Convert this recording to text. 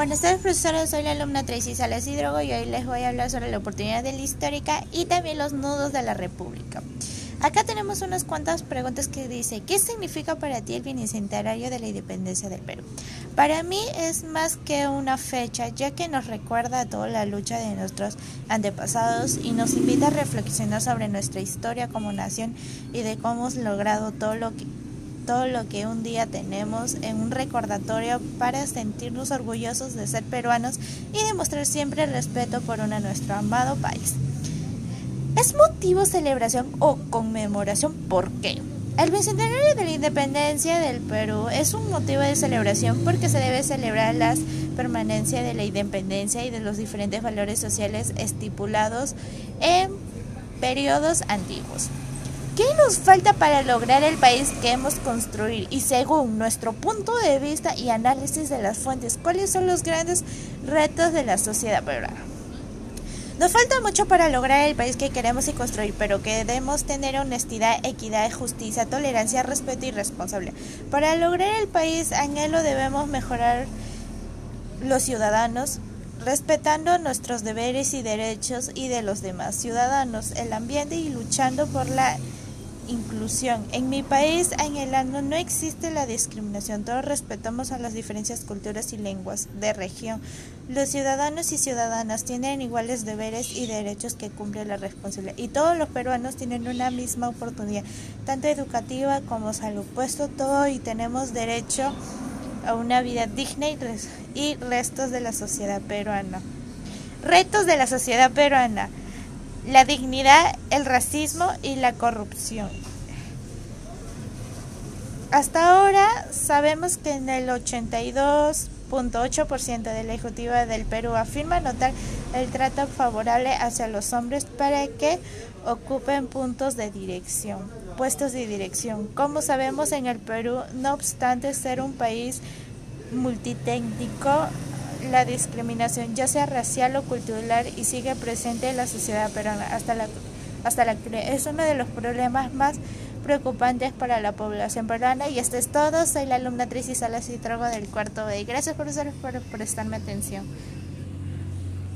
Buenas tardes, profesora. Soy la alumna Tracy Salas Hidrogo y hoy les voy a hablar sobre la oportunidad de la histórica y también los nudos de la República. Acá tenemos unas cuantas preguntas que dice, ¿qué significa para ti el bicentenario de la independencia del Perú? Para mí es más que una fecha, ya que nos recuerda a toda la lucha de nuestros antepasados y nos invita a reflexionar sobre nuestra historia como nación y de cómo hemos logrado todo lo que todo lo que un día tenemos en un recordatorio para sentirnos orgullosos de ser peruanos y demostrar siempre respeto por nuestro amado país. ¿Es motivo celebración o conmemoración? ¿Por qué? El bicentenario de la independencia del Perú es un motivo de celebración porque se debe celebrar la permanencia de la independencia y de los diferentes valores sociales estipulados en periodos antiguos. ¿Qué nos falta para lograr el país que hemos construido? Y según nuestro punto de vista y análisis de las fuentes, ¿cuáles son los grandes retos de la sociedad peruana? Nos falta mucho para lograr el país que queremos y construir, pero que debemos tener honestidad, equidad, justicia, tolerancia, respeto y responsabilidad. Para lograr el país anhelo debemos mejorar los ciudadanos, respetando nuestros deberes y derechos y de los demás ciudadanos, el ambiente y luchando por la inclusión. En mi país, en el año no existe la discriminación. Todos respetamos a las diferencias culturas y lenguas de región. Los ciudadanos y ciudadanas tienen iguales deberes y derechos que cumple la responsabilidad. Y todos los peruanos tienen una misma oportunidad, tanto educativa como salud. Puesto todo y tenemos derecho a una vida digna y restos de la sociedad peruana. Retos de la sociedad peruana la dignidad, el racismo y la corrupción. Hasta ahora sabemos que en el 82.8% de la Ejecutiva del Perú afirma notar el trato favorable hacia los hombres para que ocupen puntos de dirección, puestos de dirección. Como sabemos en el Perú, no obstante ser un país multitécnico, la discriminación, ya sea racial o cultural, y sigue presente en la sociedad peruana hasta la, hasta la Es uno de los problemas más preocupantes para la población peruana. Y esto es todo. Soy la alumna Tracy Salas y Trogo del cuarto B. Gracias, por prestarme atención.